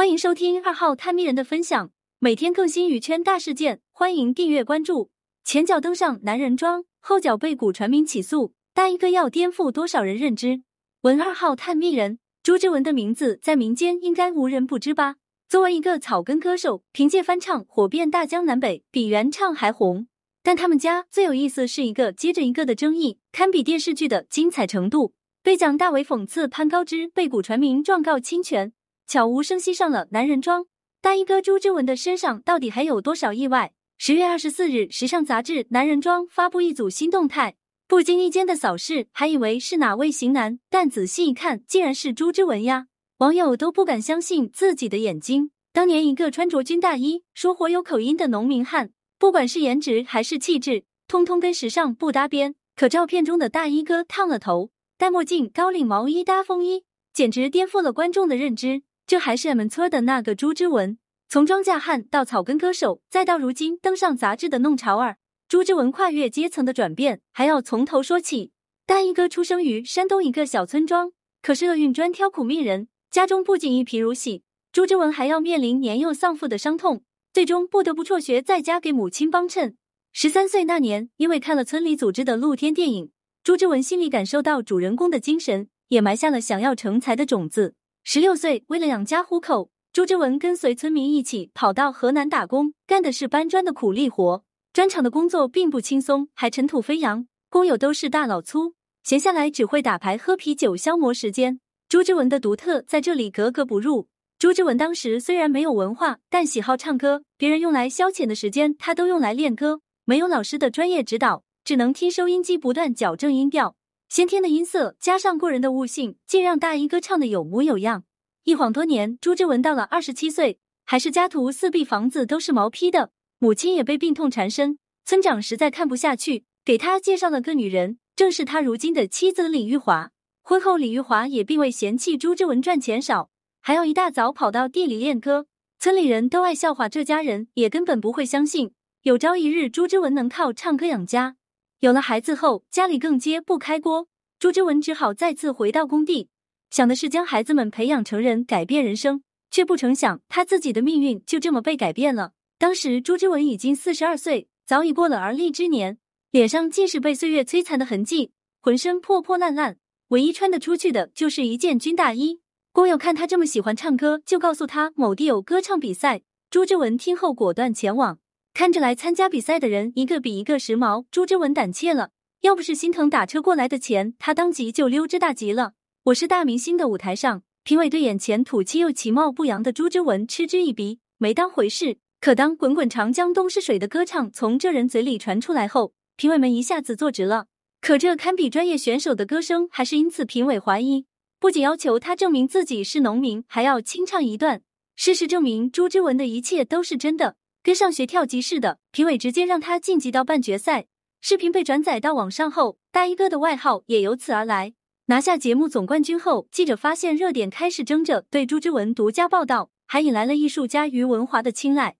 欢迎收听二号探秘人的分享，每天更新娱圈大事件，欢迎订阅关注。前脚登上男人装，后脚被古传明起诉，大一个要颠覆多少人认知？文二号探秘人朱之文的名字在民间应该无人不知吧？作为一个草根歌手，凭借翻唱火遍大江南北，比原唱还红。但他们家最有意思是一个接着一个的争议，堪比电视剧的精彩程度。被蒋大为讽刺潘高枝被古传媒状告侵权。悄无声息上了男人装，大衣哥朱之文的身上到底还有多少意外？十月二十四日，时尚杂志《男人装》发布一组新动态，不经意间的扫视，还以为是哪位型男，但仔细一看，竟然是朱之文呀！网友都不敢相信自己的眼睛。当年一个穿着军大衣、说活有口音的农民汉，不管是颜值还是气质，通通跟时尚不搭边。可照片中的大衣哥烫了头，戴墨镜，高领毛衣搭风衣，简直颠覆了观众的认知。这还是俺们村的那个朱之文，从庄稼汉到草根歌手，再到如今登上杂志的弄潮儿，朱之文跨越阶层的转变还要从头说起。大衣哥出生于山东一个小村庄，可是厄运专挑苦命人，家中不仅一贫如洗，朱之文还要面临年幼丧父的伤痛，最终不得不辍学在家给母亲帮衬。十三岁那年，因为看了村里组织的露天电影，朱之文心里感受到主人公的精神，也埋下了想要成才的种子。十六岁，为了养家糊口，朱之文跟随村民一起跑到河南打工，干的是搬砖的苦力活。砖厂的工作并不轻松，还尘土飞扬，工友都是大老粗，闲下来只会打牌喝啤酒消磨时间。朱之文的独特在这里格格不入。朱之文当时虽然没有文化，但喜好唱歌，别人用来消遣的时间，他都用来练歌。没有老师的专业指导，只能听收音机不断矫正音调。先天的音色加上过人的悟性，竟让大衣哥唱的有模有样。一晃多年，朱之文到了二十七岁，还是家徒四壁，房子都是毛坯的。母亲也被病痛缠身，村长实在看不下去，给他介绍了个女人，正是他如今的妻子李玉华。婚后，李玉华也并未嫌弃朱之文赚钱少，还要一大早跑到地里练歌。村里人都爱笑话这家人，也根本不会相信有朝一日朱之文能靠唱歌养家。有了孩子后，家里更揭不开锅，朱之文只好再次回到工地，想的是将孩子们培养成人，改变人生，却不成想他自己的命运就这么被改变了。当时朱之文已经四十二岁，早已过了而立之年，脸上尽是被岁月摧残的痕迹，浑身破破烂烂，唯一穿得出去的就是一件军大衣。工友看他这么喜欢唱歌，就告诉他某地有歌唱比赛。朱之文听后果断前往。看着来参加比赛的人一个比一个时髦，朱之文胆怯了。要不是心疼打车过来的钱，他当即就溜之大吉了。我是大明星的舞台上，评委对眼前土气又其貌不扬的朱之文嗤之以鼻，没当回事。可当“滚滚长江东逝水”的歌唱从这人嘴里传出来后，评委们一下子坐直了。可这堪比专业选手的歌声，还是因此评委怀疑，不仅要求他证明自己是农民，还要清唱一段。事实证明，朱之文的一切都是真的。跟上学跳级似的，评委直接让他晋级到半决赛。视频被转载到网上后，大衣哥的外号也由此而来。拿下节目总冠军后，记者发现热点开始争着对朱之文独家报道，还引来了艺术家于文华的青睐。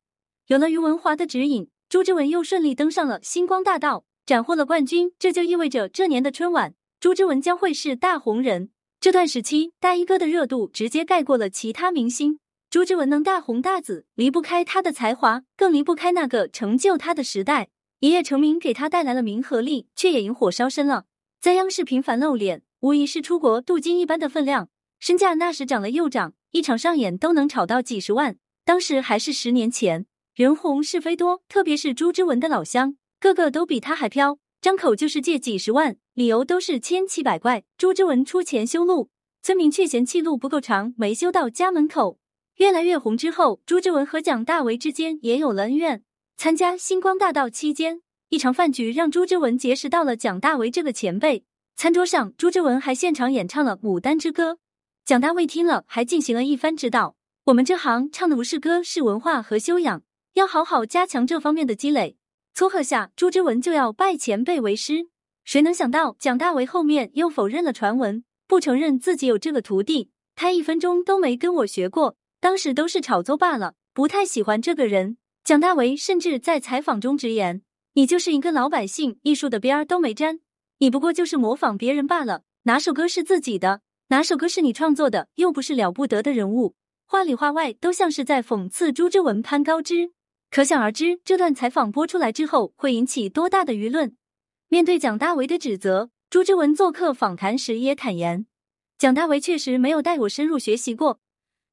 有了于文华的指引，朱之文又顺利登上了星光大道，斩获了冠军。这就意味着这年的春晚，朱之文将会是大红人。这段时期，大衣哥的热度直接盖过了其他明星。朱之文能大红大紫，离不开他的才华，更离不开那个成就他的时代。一夜成名给他带来了名和利，却也引火烧身了。在央视频繁露脸，无疑是出国镀金一般的分量。身价那时涨了又涨，一场上演都能炒到几十万。当时还是十年前，人红是非多，特别是朱之文的老乡，个个都比他还飘，张口就是借几十万，理由都是千奇百怪。朱之文出钱修路，村民却嫌弃路不够长，没修到家门口。越来越红之后，朱之文和蒋大为之间也有了恩怨。参加星光大道期间，一场饭局让朱之文结识到了蒋大为这个前辈。餐桌上，朱之文还现场演唱了《牡丹之歌》，蒋大为听了还进行了一番指导。我们这行唱的不是歌，是文化和修养，要好好加强这方面的积累。撮合下，朱之文就要拜前辈为师。谁能想到蒋大为后面又否认了传闻，不承认自己有这个徒弟，他一分钟都没跟我学过。当时都是炒作罢了，不太喜欢这个人。蒋大为甚至在采访中直言：“你就是一个老百姓，艺术的边儿都没沾，你不过就是模仿别人罢了。哪首歌是自己的？哪首歌是你创作的？又不是了不得的人物。”话里话外都像是在讽刺朱之文、攀高枝。可想而知，这段采访播出来之后会引起多大的舆论。面对蒋大为的指责，朱之文做客访谈时也坦言，蒋大为确实没有带我深入学习过，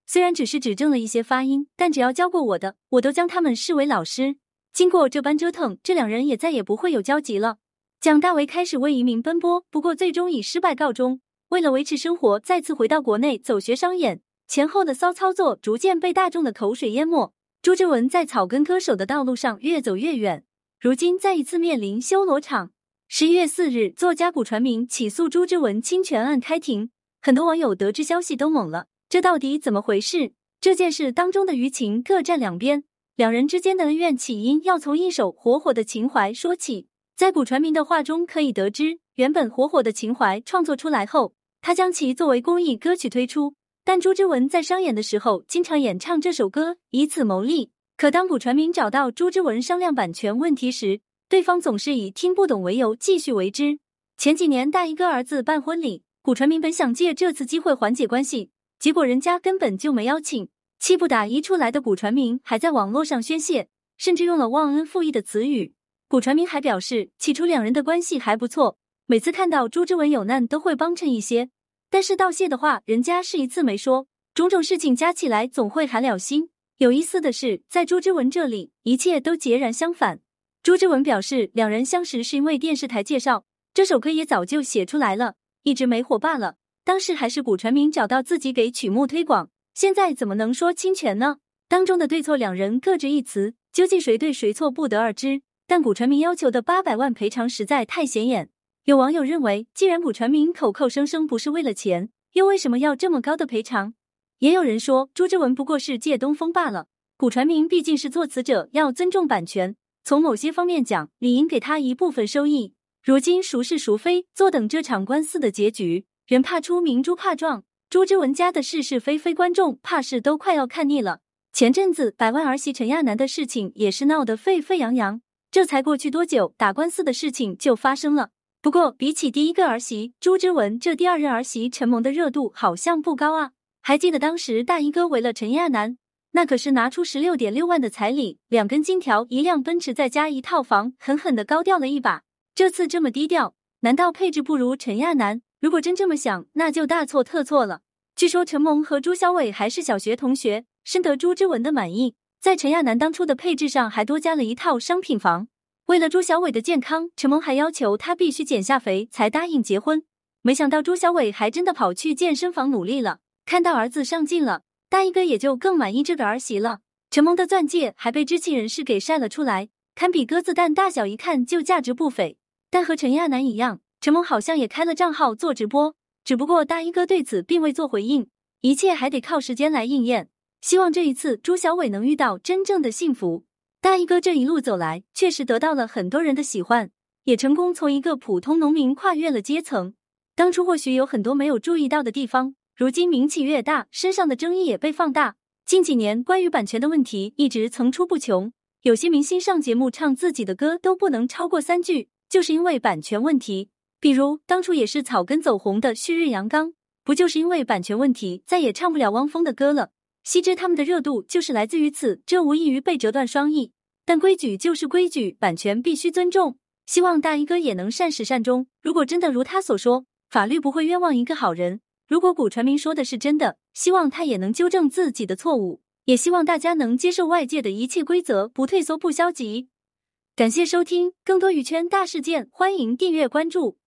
虽然只是指正了一些发音，但只要教过我的，我都将他们视为老师。经过这般折腾，这两人也再也不会有交集了。蒋大为开始为移民奔波，不过最终以失败告终。为了维持生活，再次回到国内走学商演，前后的骚操作逐渐被大众的口水淹没。朱之文在草根歌手的道路上越走越远，如今再一次面临修罗场。十一月四日，作家古传明起诉朱之文侵权案开庭，很多网友得知消息都懵了，这到底怎么回事？这件事当中的舆情各站两边，两人之间的恩怨起因要从一首火火的情怀说起。在古传明的话中可以得知，原本火火的情怀创作出来后，他将其作为公益歌曲推出。但朱之文在商演的时候经常演唱这首歌，以此牟利。可当古传明找到朱之文商量版权问题时，对方总是以听不懂为由继续为之。前几年大衣哥儿子办婚礼，古传明本想借这次机会缓解关系，结果人家根本就没邀请。气不打一处来的古传明还在网络上宣泄，甚至用了忘恩负义的词语。古传明还表示，起初两人的关系还不错，每次看到朱之文有难都会帮衬一些。但是道谢的话，人家是一次没说。种种事情加起来，总会寒了心。有意思的是，在朱之文这里，一切都截然相反。朱之文表示，两人相识是因为电视台介绍，这首歌也早就写出来了，一直没火罢了。当时还是古传明找到自己给曲目推广，现在怎么能说侵权呢？当中的对错，两人各执一词，究竟谁对谁错，不得而知。但古传明要求的八百万赔偿实在太显眼。有网友认为，既然古传明口口声声不是为了钱，又为什么要这么高的赔偿？也有人说，朱之文不过是借东风罢了。古传明毕竟是作词者，要尊重版权。从某些方面讲，理应给他一部分收益。如今孰是孰非，坐等这场官司的结局。人怕出名，猪怕壮。朱之文家的是是非非，观众怕是都快要看腻了。前阵子百万儿媳陈亚楠的事情也是闹得沸沸扬扬，这才过去多久，打官司的事情就发生了。不过，比起第一个儿媳朱之文，这第二任儿媳陈萌的热度好像不高啊。还记得当时大衣哥为了陈亚楠，那可是拿出十六点六万的彩礼，两根金条，一辆奔驰，再加一套房，狠狠的高调了一把。这次这么低调，难道配置不如陈亚楠？如果真这么想，那就大错特错了。据说陈萌和朱小伟还是小学同学，深得朱之文的满意，在陈亚楠当初的配置上还多加了一套商品房。为了朱小伟的健康，陈萌还要求他必须减下肥才答应结婚。没想到朱小伟还真的跑去健身房努力了。看到儿子上进了，大衣哥也就更满意这个儿媳了。陈萌的钻戒还被知情人士给晒了出来，堪比鸽子蛋大小，一看就价值不菲。但和陈亚楠一样，陈萌好像也开了账号做直播，只不过大衣哥对此并未做回应。一切还得靠时间来应验。希望这一次朱小伟能遇到真正的幸福。大衣哥这一路走来，确实得到了很多人的喜欢，也成功从一个普通农民跨越了阶层。当初或许有很多没有注意到的地方，如今名气越大，身上的争议也被放大。近几年关于版权的问题一直层出不穷，有些明星上节目唱自己的歌都不能超过三句，就是因为版权问题。比如当初也是草根走红的旭日阳刚，不就是因为版权问题，再也唱不了汪峰的歌了？悉知他们的热度就是来自于此，这无异于被折断双翼。但规矩就是规矩，版权必须尊重。希望大衣哥也能善始善终。如果真的如他所说，法律不会冤枉一个好人。如果古传明说的是真的，希望他也能纠正自己的错误。也希望大家能接受外界的一切规则，不退缩，不消极。感谢收听，更多娱圈大事件，欢迎订阅关注。